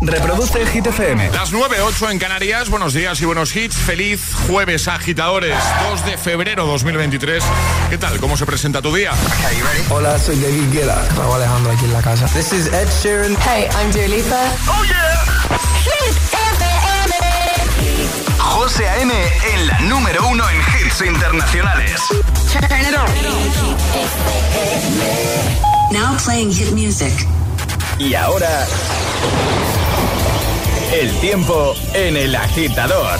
Reproduce Hit FM. Las 9.08 en Canarias. Buenos días y buenos hits. Feliz jueves, agitadores. 2 de febrero 2023. ¿Qué tal? ¿Cómo se presenta tu día? Hola, soy David Guetta. Raúl Alejandro aquí en la casa. This is Ed Sheeran. Hey, I'm Dua Lipa. ¡Oh, yeah! Hit FM. José A.M. en la número uno en hits internacionales. Turn it on. Now playing hit music. Y ahora... El tiempo en el agitador.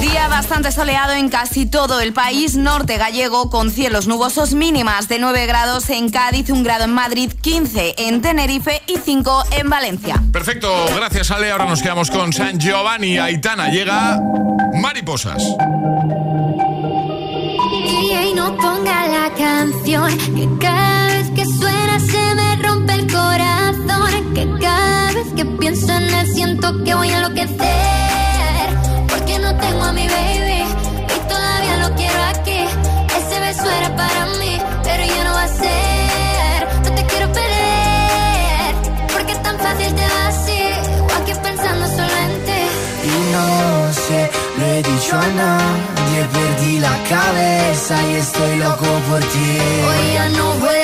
Día bastante soleado en casi todo el país, norte gallego con cielos nubosos mínimas de 9 grados en Cádiz, 1 grado en Madrid, 15 en Tenerife y 5 en Valencia. Perfecto, gracias Ale. Ahora nos quedamos con San Giovanni Aitana. Llega Mariposas. Y no ponga la canción que Que cada vez que pienso en él siento que voy a enloquecer. Porque no tengo a mi baby y todavía lo quiero aquí. Ese beso era para mí, pero ya no va a ser. No te quiero perder, porque es tan fácil te va así. O aquí pensando solo en ti. Y no sé, lo he dicho a nadie, perdí la cabeza y estoy loco por ti. Hoy ya no vuelan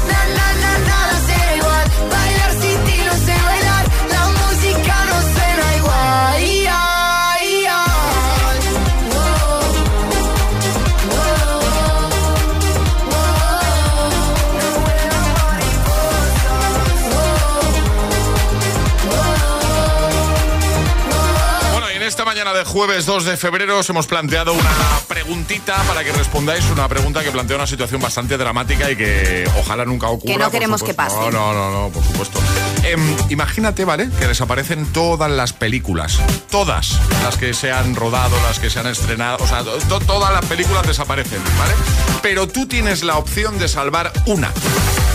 jueves 2 de febrero os hemos planteado una preguntita para que respondáis. Una pregunta que plantea una situación bastante dramática y que ojalá nunca ocurra. Que no queremos que pase. No, no, no, no, por supuesto. Em, imagínate, ¿vale? Que desaparecen todas las películas. Todas las que se han rodado, las que se han estrenado. O sea, to- todas las películas desaparecen, ¿vale? Pero tú tienes la opción de salvar una.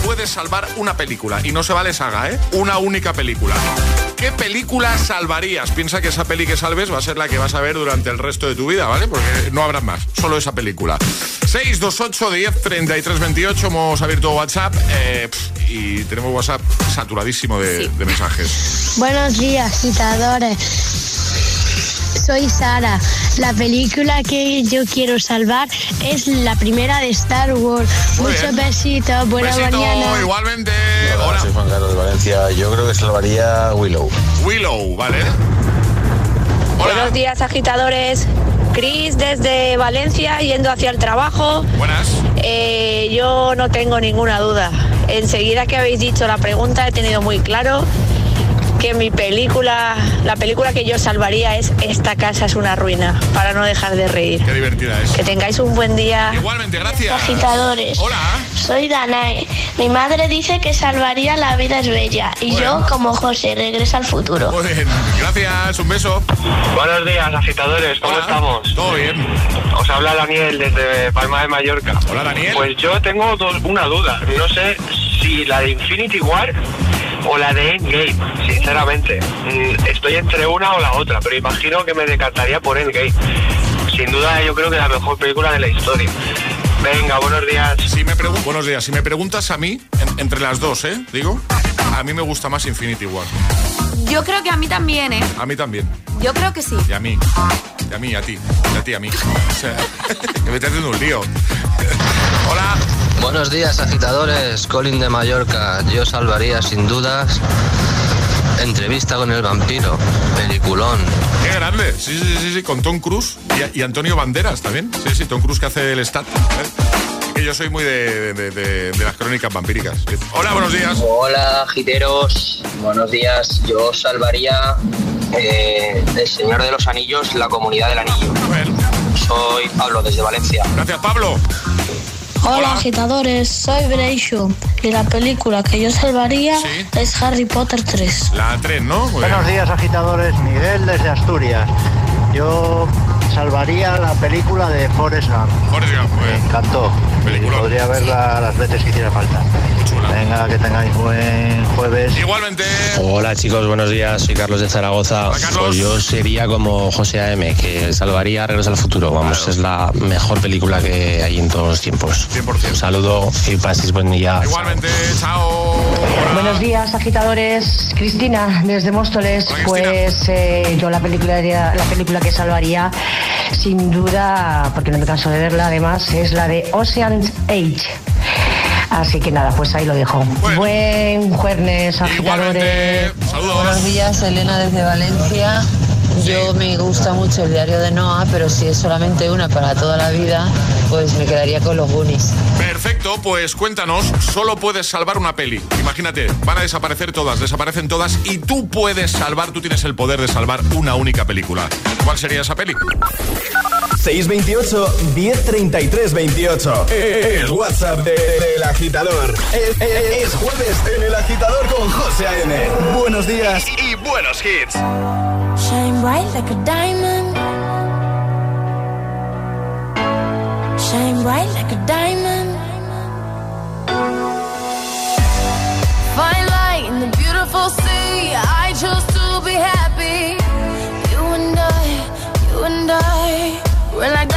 Puedes salvar una película. Y no se vale saga, ¿eh? Una única película. ¿Qué película salvarías? Piensa que esa peli que salves va a ser la que vas a ver durante el resto de tu vida, ¿vale? Porque no habrá más, solo esa película. 628 10 33 28, hemos abierto WhatsApp eh, y tenemos WhatsApp saturadísimo de, Sí. de mensajes. Buenos días, citadores. Soy Sara. La película que yo quiero salvar es la primera de Star Wars. Muy Muchos besitos, buena Besito, mañana. igualmente. Hola, Hola. soy Juan Carlos de Valencia. Yo creo que salvaría Willow. Willow, ¿vale? Buenos días, agitadores. Cris desde Valencia yendo hacia el trabajo. Buenas. Eh, yo no tengo ninguna duda. Enseguida que habéis dicho la pregunta he tenido muy claro que mi película, la película que yo salvaría es Esta casa es una ruina, para no dejar de reír. Qué divertida es. Que tengáis un buen día. Igualmente, gracias. Agitadores. Hola. Soy Danae. Mi madre dice que salvaría La vida es bella. Y Bueno. yo, como José, regresa al futuro. Muy bien, gracias, un beso. Buenos días, agitadores, ¿cómo Hola. estamos? Todo bien. Os habla Daniel desde Palma de Mallorca. Hola, Daniel. Pues yo tengo dos- una duda. No sé si la de Infinity War o la de Endgame, sinceramente. Mm, Estoy entre una o la otra, pero imagino que me decantaría por Endgame. Sin duda yo creo que la mejor película de la historia. Venga, buenos días. Si me buenos días. Si me preguntas a mí, en- entre las dos, ¿eh? Digo, a mí me gusta más Infinity War. Yo creo que a mí también, ¿eh? A mí también. Yo creo que sí. Y a mí. Y a mí, y a ti. Y a ti, a mí. O sea, que me estás haciendo un lío. Hola. Buenos días, agitadores. Colin de Mallorca. Yo salvaría sin dudas Entrevista con el vampiro. Peliculón. Qué grande. Sí, sí, sí, sí, con Tom Cruise y, y Antonio Banderas también. Sí, sí, Tom Cruise que hace el stat. ¿eh? Que yo soy muy de, de- de- de las crónicas vampíricas. Hola, buenos días. Hola, giteros. Buenos días. Yo salvaría eh, El Señor de los Anillos, la comunidad del anillo. Soy Pablo desde Valencia. Gracias, Pablo. Hola, agitadores, soy Breishu y la película que yo salvaría es Harry Potter 3. La 3, ¿no? Muy Buenos bien. días agitadores, Miguel desde Asturias. Yo salvaría la película de Forrest Gump. Me encantó. Podría verla las veces que hiciera falta. Venga, que tengáis buen jueves. Igualmente. Hola chicos, buenos días, soy Carlos de Zaragoza. Pues yo sería como José A.M., que salvaría Regreso al Futuro. Vamos, es la mejor película que hay en todos los tiempos. Un saludo y paséis buen día. Igualmente, chao. Buenos días, agitadores. Cristina, desde Móstoles. Pues eh, yo la película, la película que salvaría, sin duda, porque no me canso de verla, además, es la de Ocean's Age. Así que nada, pues ahí lo dejo. Buen jueves, agitadores. Buenos días, Elena desde Valencia. Yo me gusta mucho el diario de Noah, pero si es solamente una para toda la vida, pues me quedaría con los Goonies. Perfecto, pues cuéntanos, solo puedes salvar una peli. Imagínate, van a desaparecer todas, desaparecen todas y tú puedes salvar, tú tienes el poder de salvar una única película. ¿Cuál sería esa peli? 628 1033 28. El WhatsApp de- del agitador. Es, es- es jueves en el agitador con José A.M. Buenos días y buenos hits. Shine bright like a diamond. Shine bright like a diamond. Find light in the beautiful sea. I chose to be happy. We're like diamonds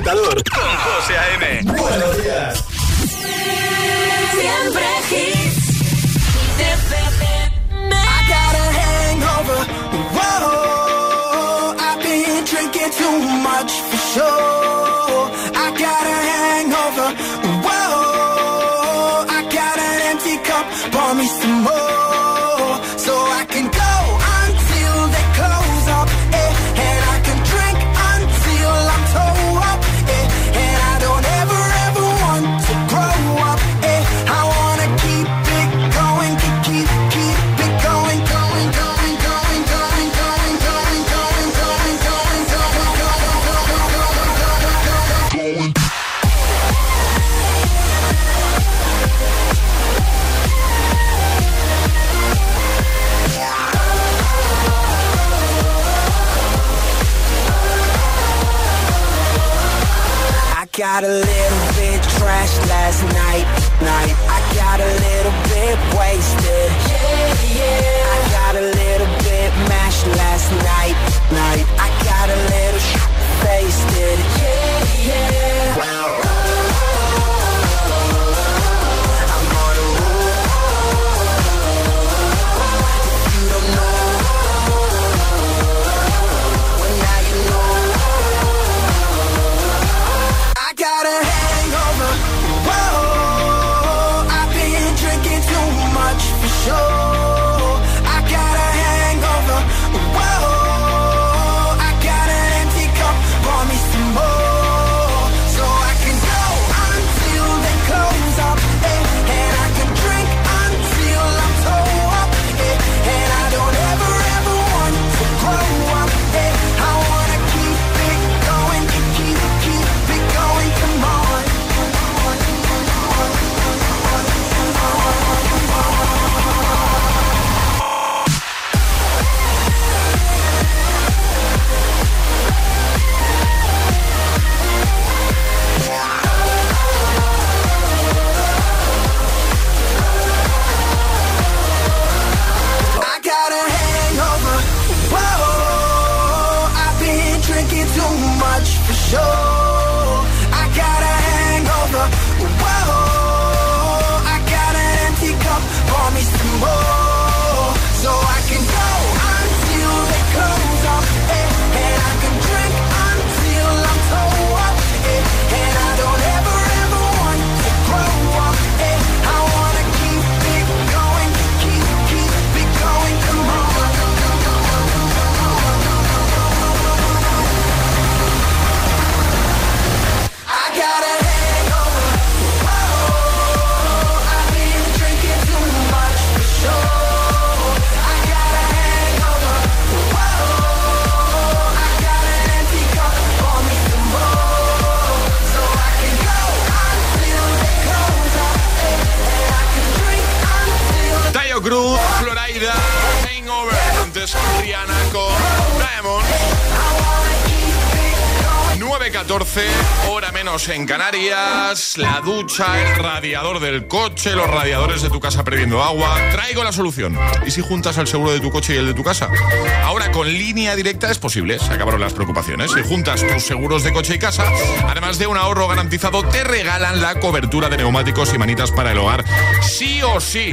con José A.M. Buenos días. Siempre. I I've been drinking too much for sure. got a little bit trashed last night, night. I got a little bit wasted. Yeah, yeah. I got a little bit mashed last night, night. 9.14, hora menos en Canarias, la ducha, el radiador del coche, los radiadores de tu casa perdiendo agua. Traigo la solución. ¿Y si juntas el seguro de tu coche y el de tu casa? Ahora con línea directa es posible, se acabaron las preocupaciones. Si juntas tus seguros de coche y casa, además de un ahorro garantizado, te regalan la cobertura de neumáticos y manitas para el hogar, sí o sí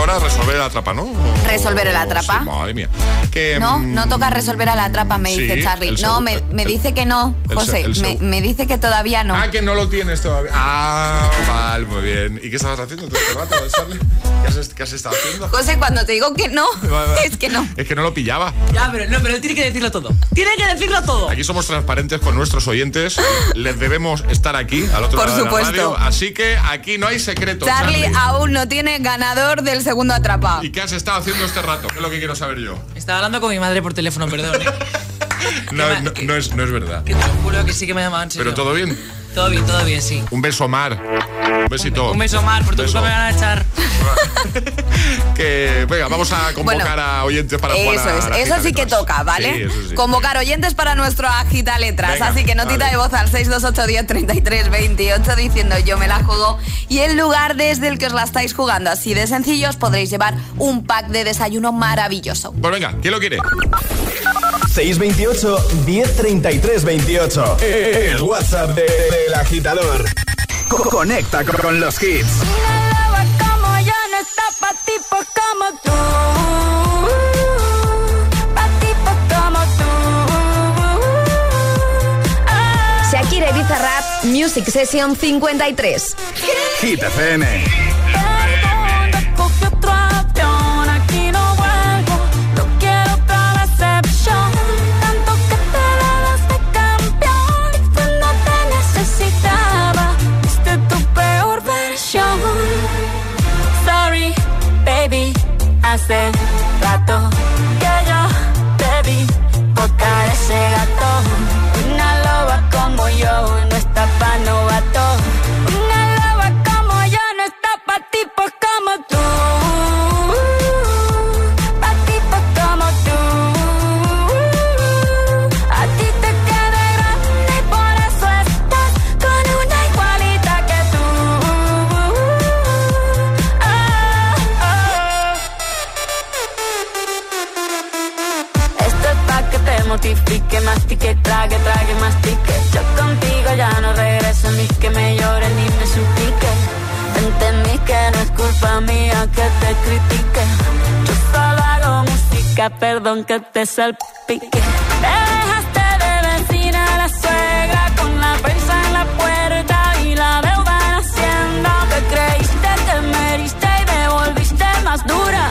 ahora resolver la trapa, ¿no? Resolver la trapa. Madre mía. Que, no, mm, no toca resolver a la trapa, me dice Charlie. No, me, me dice que no, José. Me, me, dice que todavía no. Ah, que no lo tienes todavía. Ah, vale, muy bien. ¿Y qué estabas haciendo todo este rato, Charlie? ¿Qué has, ¿Qué has, estado haciendo? José, cuando te digo que no, es que no. Es que no lo pillaba. Ya, pero, no, pero él tiene que decirlo todo. Tiene que decirlo todo. Aquí somos transparentes con nuestros oyentes. Les debemos estar aquí, al otro Por supuesto. Así que aquí no hay secreto. Charlie, Charlie aún no tiene ganador del segundo atrapa. ¿Y qué has estado haciendo este rato? ¿Qué es lo que quiero saber yo? Estaba hablando con mi madre por teléfono, perdón. ¿eh? No, no, no es, no es verdad. Que te lo juro que sí que me llamaban. ¿Pero todo bien? Todo bien, todo bien, sí. Un beso, Mar. Un besito. Un beso más, por tu culpa me van a echar. Que, venga, vamos a convocar Bueno, a oyentes para jugar Eso a es, eso sí que toca, ¿vale? Sí, eso sí. Convocar oyentes para nuestro agita letras. Venga, Así que notita vale. de voz al 628 10 33 28 diciendo yo me la juego y el lugar desde el que os la estáis jugando. Así de sencillo os podréis llevar un pack de desayuno maravilloso. Pues venga, ¿quién lo quiere? 628 1033 28. El WhatsApp de- del agitador. Co- Conecta con, con los hits. como yo no está pa' tipos como tú. Pa' tipos como tú. Shakira y Bizarrap Music Session 53. Hit FM. Hace Yo solo hago música, perdón que te salpique. Te dejaste de vecina la suegra con la prensa en la puerta y la deuda en Hacienda. Te creíste que me heriste y me volviste más dura.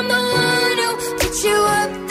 you up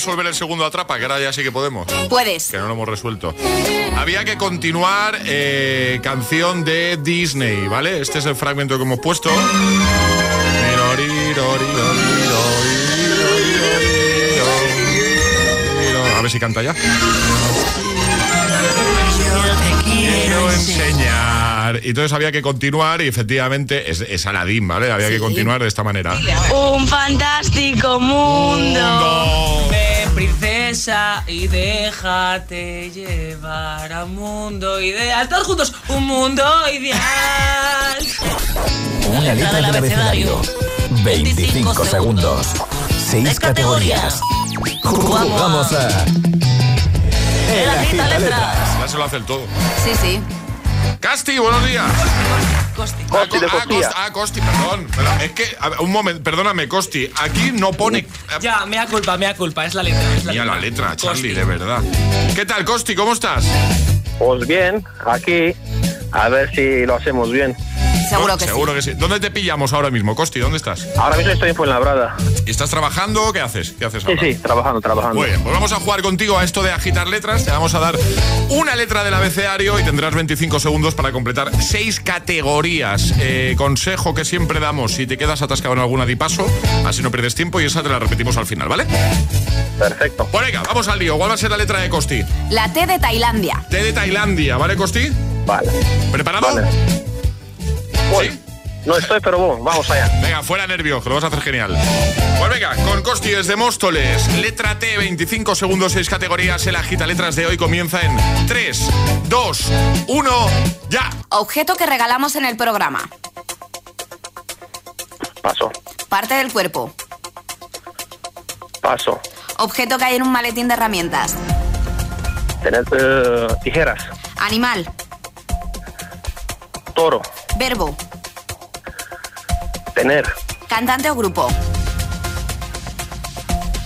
Resolver el segundo atrapa, que ahora ya sí que podemos. Puedes. Que no lo hemos resuelto. Había que continuar eh, canción de Disney, ¿vale? Este es el fragmento que hemos puesto. A ver si canta ya. Quiero enseñar. Y entonces había que continuar y efectivamente es, es Aladdin, ¿vale? Había que continuar de esta manera. Un fantástico mundo. Ven, princesa, y déjate llevar a un mundo ideal. Todos juntos, un mundo ideal. Una letra del abecedario. 25 segundos. 6 categorías. Jugamos a. El agita letras. Ya se lo hace el todo. Sí, sí. Casti, buenos días. Costi. Ah, Co- ah, Costi, ah, Costi, perdón. Es que, a ver, un momento, perdóname, Costi. Aquí no pone. Ya, mea culpa, mea culpa, es la letra. Es la Mira la letra. letra, Charlie, de verdad. ¿Qué tal, Costi? ¿Cómo estás? Pues bien, aquí, a ver si lo hacemos bien. Seguro que Seguro que sí. ¿Dónde te pillamos ahora mismo, Costi? ¿Dónde estás? Ahora mismo estoy en Fuenlabrada. ¿Y estás trabajando? ¿Qué haces? ¿Qué haces Sí, ahora? sí, trabajando, trabajando. Muy bien, pues vamos a jugar contigo a esto de agitar letras. Te vamos a dar una letra del abecedario y tendrás 25 segundos para completar seis categorías. Eh, consejo que siempre damos, si te quedas atascado en alguna di paso, así no pierdes tiempo y esa te la repetimos al final, ¿vale? Perfecto. Pues venga, vamos al lío. ¿Cuál va a ser la letra de Costi? La T de Tailandia. T de Tailandia, ¿vale, Costi? Vale. ¿Preparado? Voy. No estoy, pero bueno, vamos allá. Venga, fuera nervios, que lo vas a hacer genial. Pues venga, con Costi desde Móstoles, letra T, 25 segundos, 6 categorías. El agita letras de hoy comienza en 3, 2, 1, ya. Objeto que regalamos en el programa. Paso, Parte del cuerpo. paso. Objeto que hay en un maletín de herramientas. Tener eh, tijeras, Animal. toro, Verbo. tener, Cantante o grupo.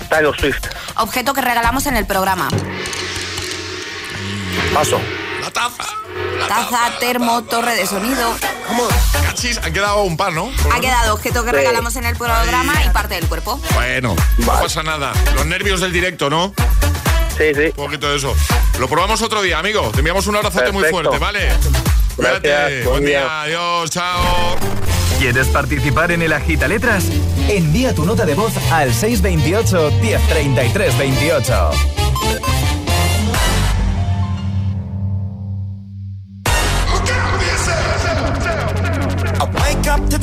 Taylor Swift, objeto que regalamos en el programa. Paso. La taza. Taza, termo, torre de sonido. Cachis, han quedado un par, ¿no? Ha quedado objeto que Sí. regalamos en el programa y parte del cuerpo. Bueno, no pasa nada. Los nervios del directo, ¿no? Sí, sí. Un poquito de eso. Lo probamos otro día, amigo. Te enviamos un abrazote muy fuerte, ¿vale? Gracias, Cuídate. buen Buen día. día. Adiós, chao. ¿Quieres participar en el Agita Letras? Envía tu nota de voz al 628 1033 28.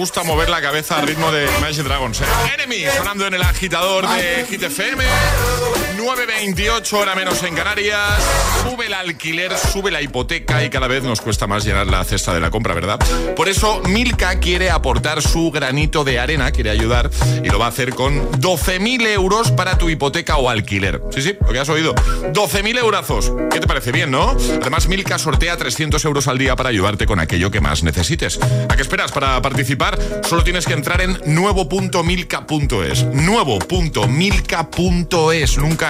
gusta mover la cabeza al ritmo de Imagine Dragons. ¿eh? Enemy sonando en el agitador de Hit FM. 9.28 hora menos en Canarias. Sube el alquiler, sube la hipoteca y cada vez nos cuesta más llenar la cesta de la compra, ¿verdad? Por eso Milka quiere aportar su granito de arena, quiere ayudar y lo va a hacer con 12.000 euros para tu hipoteca o alquiler. Sí, sí, lo que has oído. 12.000 eurazos. ¿Qué te parece bien, no? Además, Milka sortea 300 euros al día para ayudarte con aquello que más necesites. ¿A qué esperas para participar? Solo tienes que entrar en nuevo.milka.es. Nuevo.milka.es. Nunca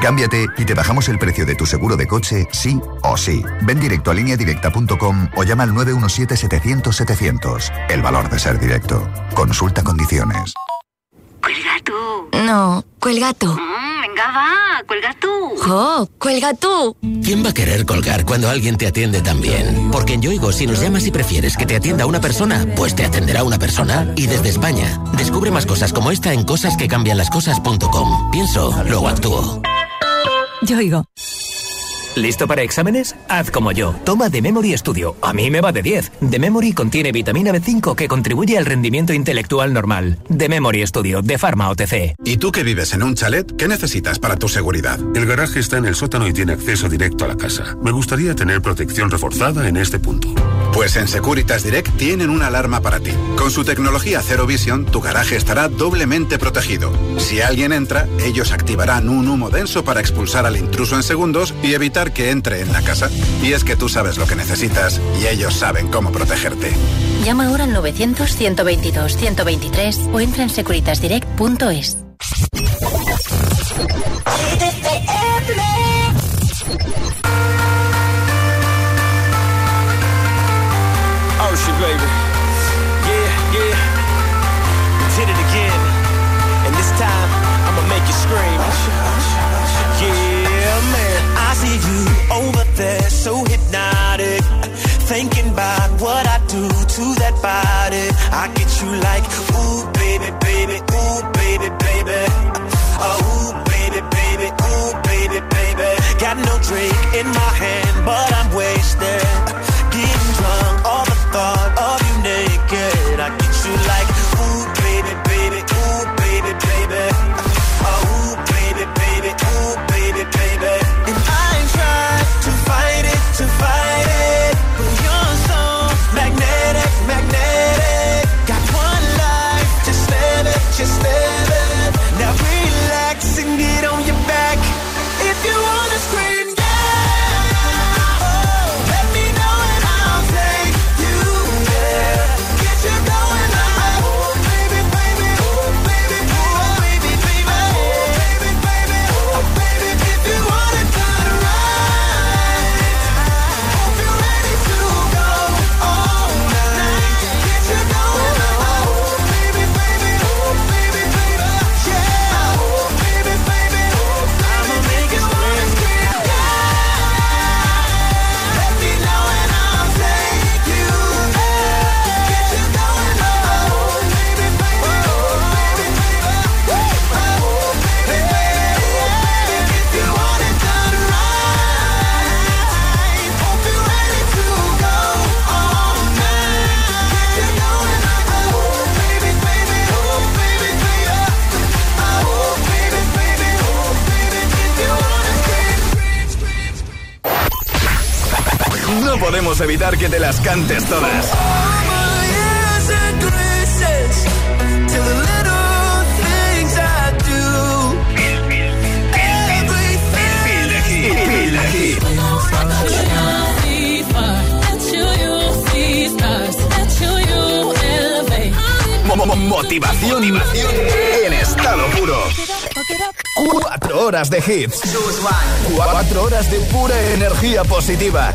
Cámbiate y te bajamos el precio de tu seguro de coche, sí o sí. Ven directo a lineadirecta.com o llama al 917-700-700. El valor de ser directo. Consulta condiciones. Cuelga tú. No, cuelga tú. Mm, venga, va, cuelga tú. ¡Oh, cuelga tú! ¿Quién va a querer colgar cuando alguien te atiende tan bien? Porque en Yoigo, si nos llamas y prefieres que te atienda una persona, pues te atenderá una persona. Y desde España, descubre más cosas como esta en cosasquecambianlascosas.com. Pienso, luego actúo. Yoigo. ¿Listo para exámenes? Haz como yo. Toma The Memory Studio. A mí me va de 10. The Memory contiene vitamina B5 que contribuye al rendimiento intelectual normal. The Memory Studio, de Pharma OTC. ¿Y tú que vives en un chalet? ¿Qué necesitas para tu seguridad? El garaje está en el sótano y tiene acceso directo a la casa. Me gustaría tener protección reforzada en este punto. Pues en Securitas Direct tienen una alarma para ti. Con su tecnología Zero Vision, tu garaje estará doblemente protegido. Si alguien entra, ellos activarán un humo denso para expulsar al intruso en segundos y evitar que entre en la casa. Y es que tú sabes lo que necesitas y ellos saben cómo protegerte. Llama ahora al 900-122-123 o entra en securitasdirect.es. Ocean, baby. So hypnotic. Thinking about what I do to that body. I get you like, ooh, baby, baby, ooh, baby, baby. Oh, ooh, baby, baby, ooh, baby, baby. Got no drink in my hand, but I'm wasted. Getting drunk, all the thought of you naked. I get you like, evitar que te las cantes todas. Mo- mo- Motivación en estado puro. Cuatro horas de hits. Cuatro horas de pura energía positiva.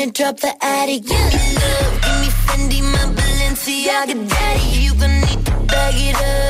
You it, drop the attic. Me love, give me Fendi, my Balenciaga daddy. You gonna need to bag it up,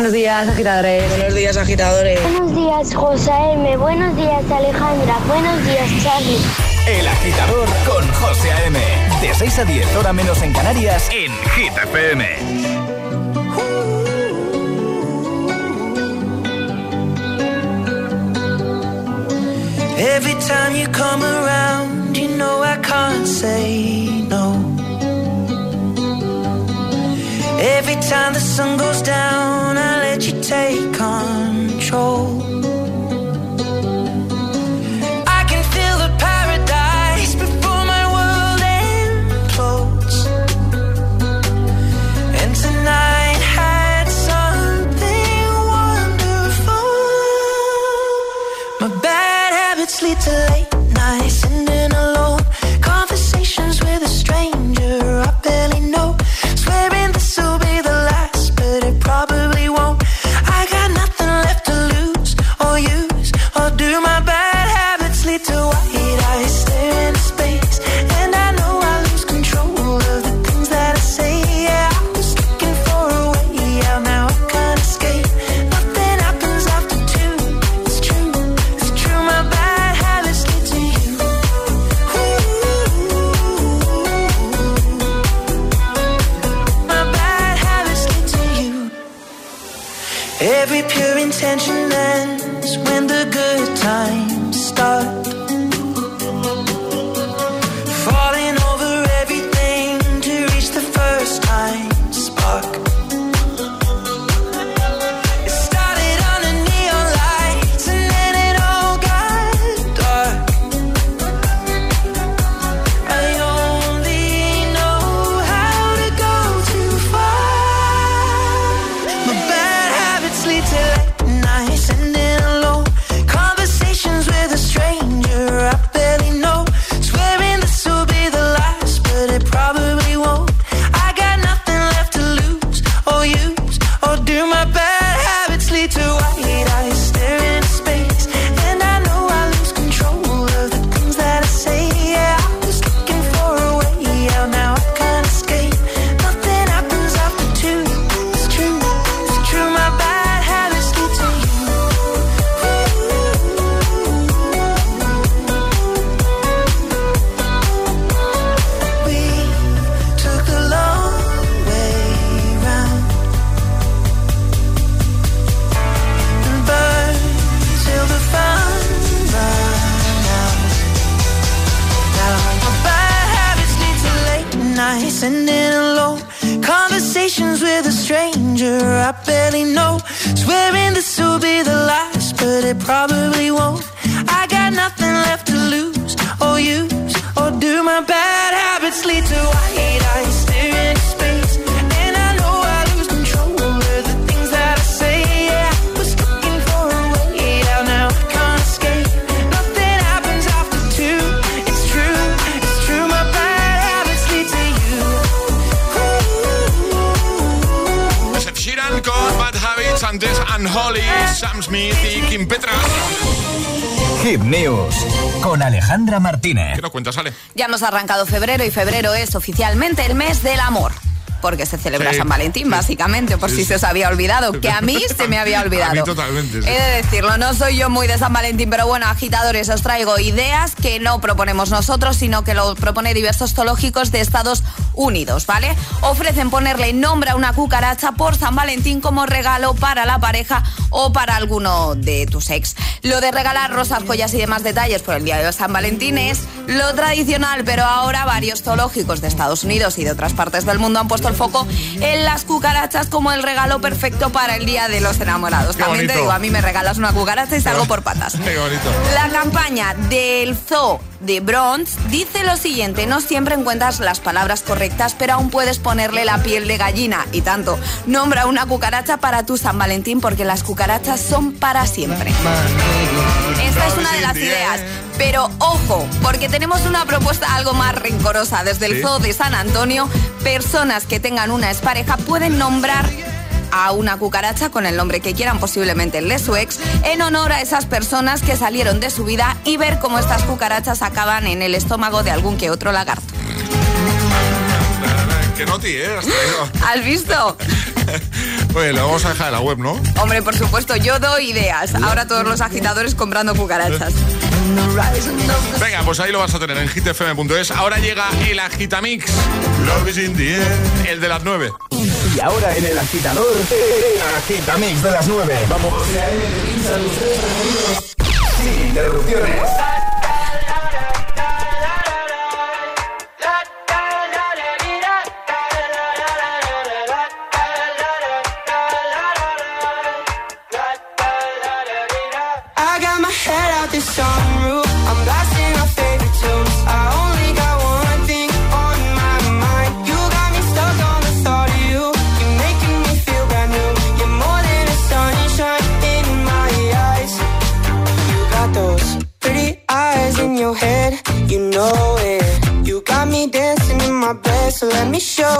buenos días, agitadores. Buenos días, agitadores. Buenos días, José M. Buenos días, Alejandra. Buenos días, Charlie. El agitador con José A.M. De 6 a 10, hora menos en Canarias, en Hit FM. Every time you come around, you know I can't say no. Every time the sun goes down, I let you take control. Ya hemos arrancado febrero y febrero es oficialmente el mes del amor. Porque se celebra Sí, San Valentín, básicamente, por Sí, si sí. se os había olvidado, que a mí se me había olvidado. A mí totalmente. He de decirlo, no soy yo muy de San Valentín, pero bueno, agitadores, os traigo ideas que no proponemos nosotros, sino que lo propone diversos zoológicos de Estados Unidos, ¿vale? Ofrecen ponerle nombre a una cucaracha por San Valentín como regalo para la pareja o para alguno de tus ex. Lo de regalar rosas, joyas y demás detalles por el día de San Valentín es lo tradicional, pero ahora varios zoológicos de Estados Unidos y de otras partes del mundo han puesto el foco en las cucarachas como el regalo perfecto para el día de los enamorados. Qué También te digo, a mí me regalas una cucaracha y salgo por patas. Qué bonito. La campaña del Zoo de Bronx dice lo siguiente, no siempre encuentras las palabras correctas, pero aún puedes ponerle la piel de gallina y tanto. Nombra una cucaracha para tu San Valentín porque las cucarachas son para siempre. Esta es una de las ideas. Pero ojo, porque tenemos una propuesta algo más rencorosa. Desde el Sí. Zoo de San Antonio, personas que tengan una expareja pueden nombrar a una cucaracha con el nombre que quieran, posiblemente el de su ex, en honor a esas personas que salieron de su vida y ver cómo estas cucarachas acaban en el estómago de algún que otro lagarto qué noti, ¿eh? ¿Has visto? Lo vamos a dejar en la web, ¿no? Hombre, por supuesto, yo doy ideas. Ahora todos los agitadores comprando cucarachas. Venga, pues ahí lo vas a tener en hitfm.es. Ahora llega el agitamix. Love is in. El de las 9. Y ahora en el agitador, el agitamix de las 9. Vamos. Sin interrupciones. show.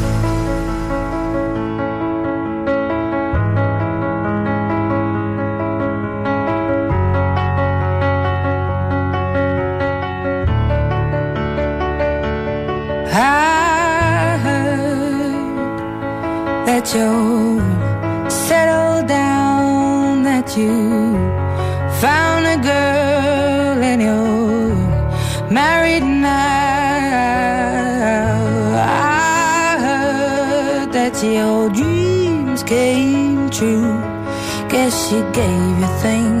she gave you things.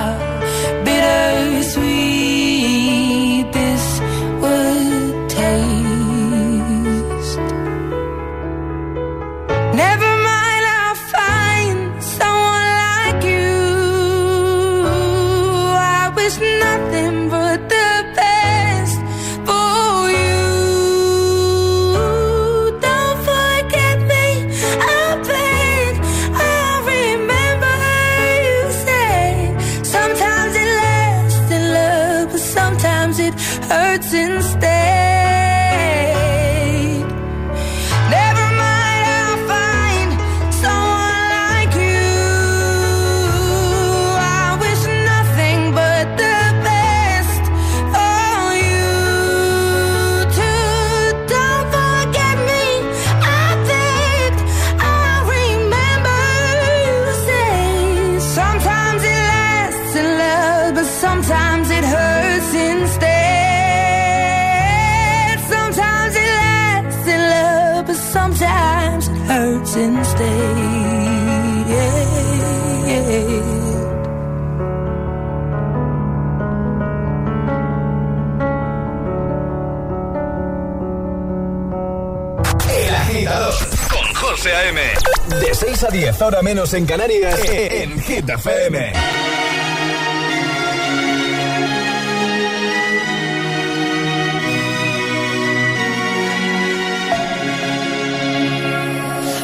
6 a 10, hora menos en Canarias, en Hit FM.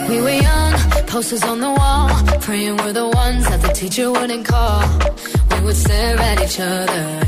We were young, posters on the wall, praying we're the ones that the teacher wouldn't call. We would stare at each other,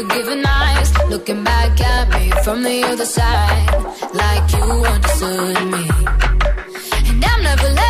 face, your forgiving eyes, looking back at me from the other side, like you understood me. And I'm never letting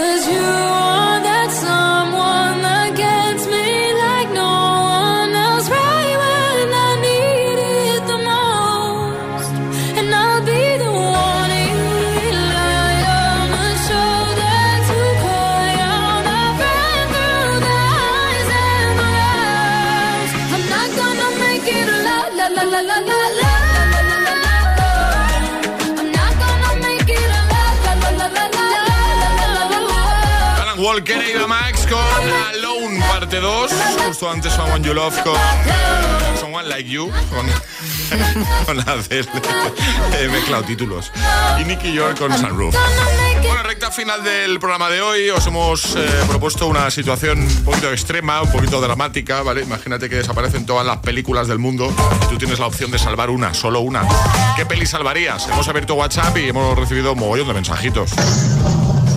Cause you Justo antes Someone You Love con Someone Like You. Con, la mezclado títulos. Y Nicky York con Sunroof. Bueno, recta final del programa de hoy. Os hemos eh, propuesto una situación un poquito extrema, un poquito dramática, ¿vale? Imagínate que desaparecen todas las películas del mundo y tú tienes la opción de salvar una, solo una. ¿Qué peli salvarías? Hemos abierto WhatsApp y hemos recibido un mogollón de mensajitos.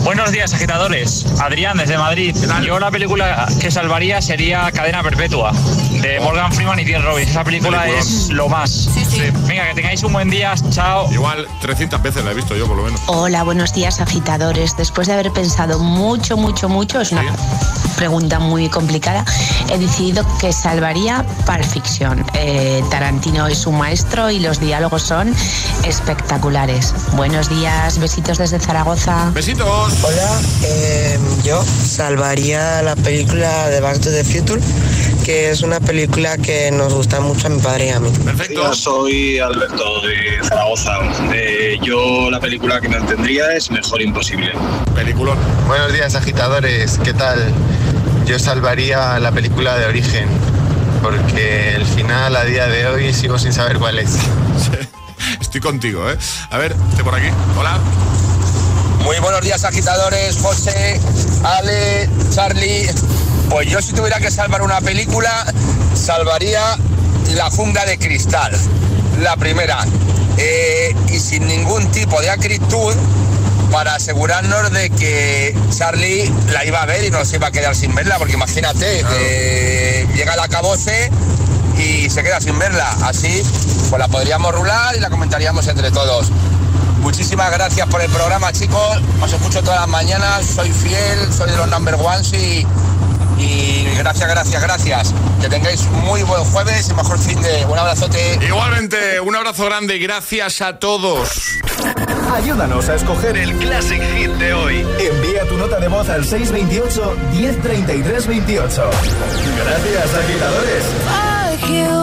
Buenos días, agitadores. Adrián, desde Madrid. Yo la película que salvaría sería Cadena Perpetua, de Morgan Freeman y Tim Robbins. Esa película Peliculón. es lo más. Venga, que tengáis un buen día. Chao. Igual 300 veces la he visto yo, por lo menos. Hola, buenos días agitadores. Después de haber pensado mucho, mucho, mucho, es una pregunta muy complicada, he decidido que salvaría Pulp Fiction. Eh, Tarantino es un maestro y los diálogos son espectaculares. Buenos días, besitos desde Zaragoza. Besitos. Hola, eh, yo salvaría la película de Back to the Future, que es una película que nos gusta mucho a mi padre y a mí. Perfecto. soy Alberto de Zaragoza. Eh, yo la película que no tendría es Mejor Imposible. Película. Buenos días, agitadores. ¿Qué tal? Yo salvaría la película de origen. porque el final a día de hoy sigo sin saber cuál es. Estoy contigo, ¿eh? A ver, te por aquí. Hola. Muy buenos días, agitadores. José, Ale, Charlie. Pues yo si tuviera que salvar una película, salvaría La jungla de cristal. La primera. Eh, y sin ningún tipo de acritud para asegurarnos de que Charlie la iba a ver y no se iba a quedar sin verla, porque imagínate, que llega la caboce y se queda sin verla. Así, pues la podríamos rular y la comentaríamos entre todos. Muchísimas gracias por el programa, chicos. Os escucho todas las mañanas, soy fiel, soy de los number ones y, y gracias, gracias, gracias. Que tengáis muy buen jueves y mejor fin de. Un abrazote. Igualmente, un abrazo grande y gracias a todos. Ayúdanos a escoger el Classic Hit de hoy. Envía tu nota de voz al 628 1033 28. Gracias, agitadores.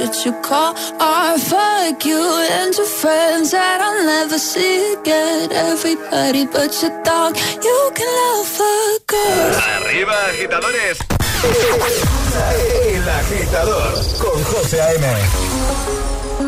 you call. Fuck you and your friends that I'll never see again. Everybody but your dog, you can love a girl. Arriba, agitadores. El agitador con José A.M.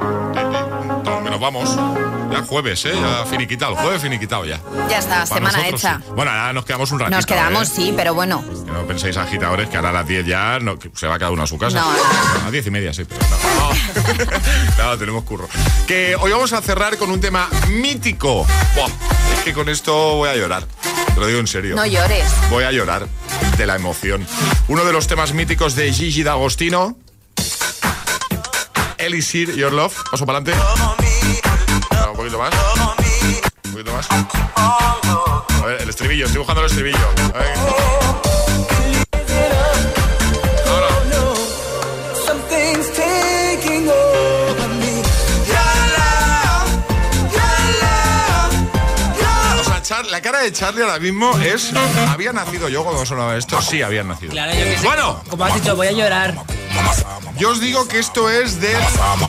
vamos. Ya jueves, ¿eh? Ya finiquitado. Jueves finiquitado ya. Ya está, Para semana nosotros, hecha. sí. Bueno, ahora nos quedamos un ratito. Nos quedamos, ¿eh? sí, pero bueno. Que no penséis, agitadores, que ahora a las 10 ya no, se va cada uno a su casa. No, a las 10 y media, sí. Pero no, no. No, tenemos curro. Que hoy vamos a cerrar con un tema mítico. Buah, es que con esto voy a llorar. Te lo digo en serio. No llores. Voy a llorar de la emoción. Uno de los temas míticos de Gigi D'Agostino. Elisir, Your Love. Paso para adelante. Un poquito más. Un poquito más. A ver, el estribillo. Estoy buscando el estribillo. A ver. Ahora. Something's taking over me. Your love, your love, O sea, Char- la cara de Charlie ahora mismo es. ¿Había nacido yo cuando sonaba esto? Sí, había nacido. Claro, yo que sé. Bueno, Como has dicho, voy a llorar. Yo os digo que esto es del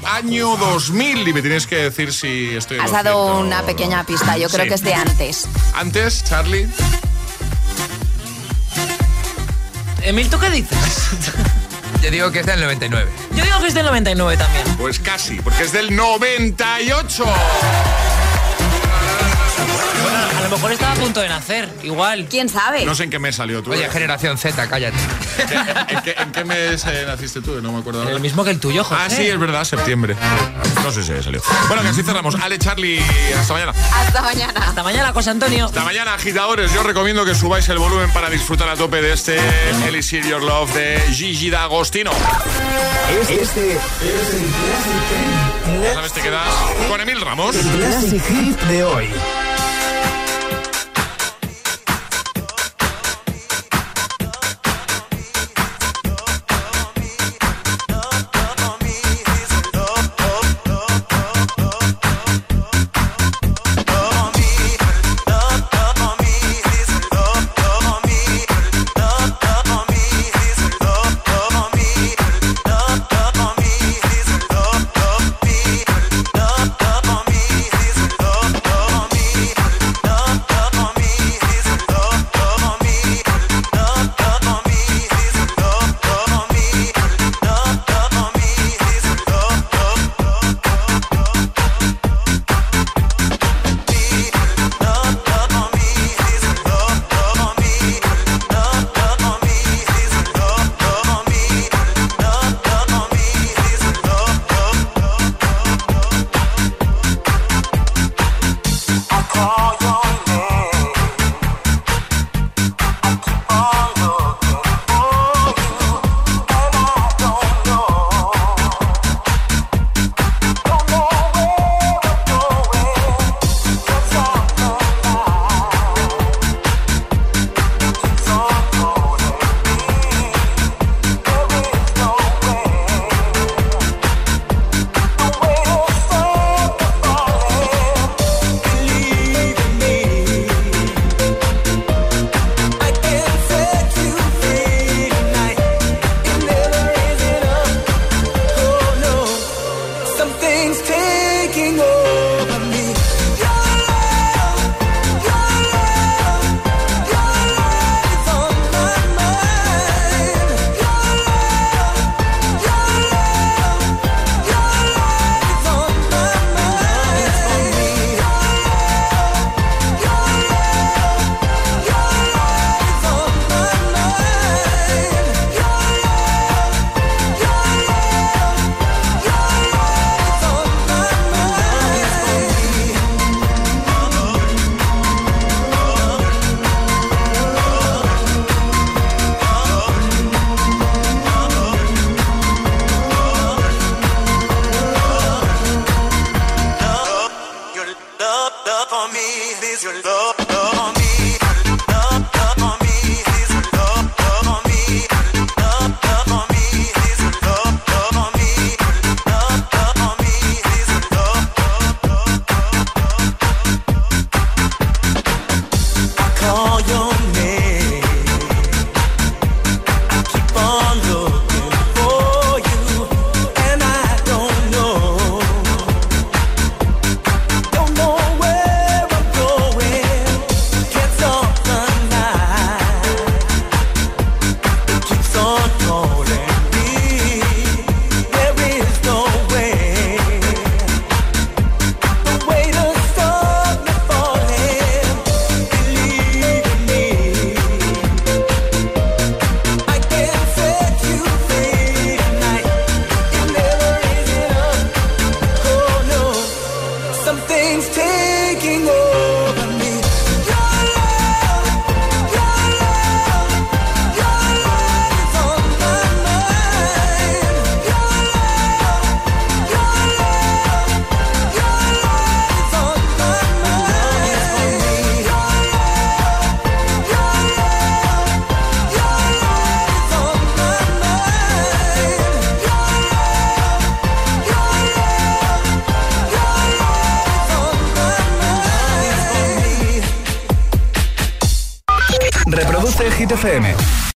año 2000 y me tenéis que decir si estoy. Has dado cierto. una pequeña pista, yo creo Sí. que es de antes. Antes, Charlie. Emil, ¿tú qué dices? Yo digo que es del 99. Yo digo que es del 99 también. Pues casi, porque es del 98. A lo mejor estaba a punto de nacer, igual. ¿Quién sabe? No sé en qué mes salió tú. Oye, generación Z, cállate. ¿En qué, en qué mes eh, naciste tú? No me acuerdo. ahora. El mismo que el tuyo, José. Ah, sí, es verdad, septiembre. No sé si salió. Bueno, que así cerramos. Ale, Charlie, hasta mañana. Hasta mañana. Hasta mañana, José Antonio. Hasta mañana, agitadores. Yo os recomiendo que subáis el volumen para disfrutar a tope de este Elixir Your Love de Gigi D'Agostino. Este es Ya sabes, te quedas con Emil Ramos. el Classic Hit de hoy.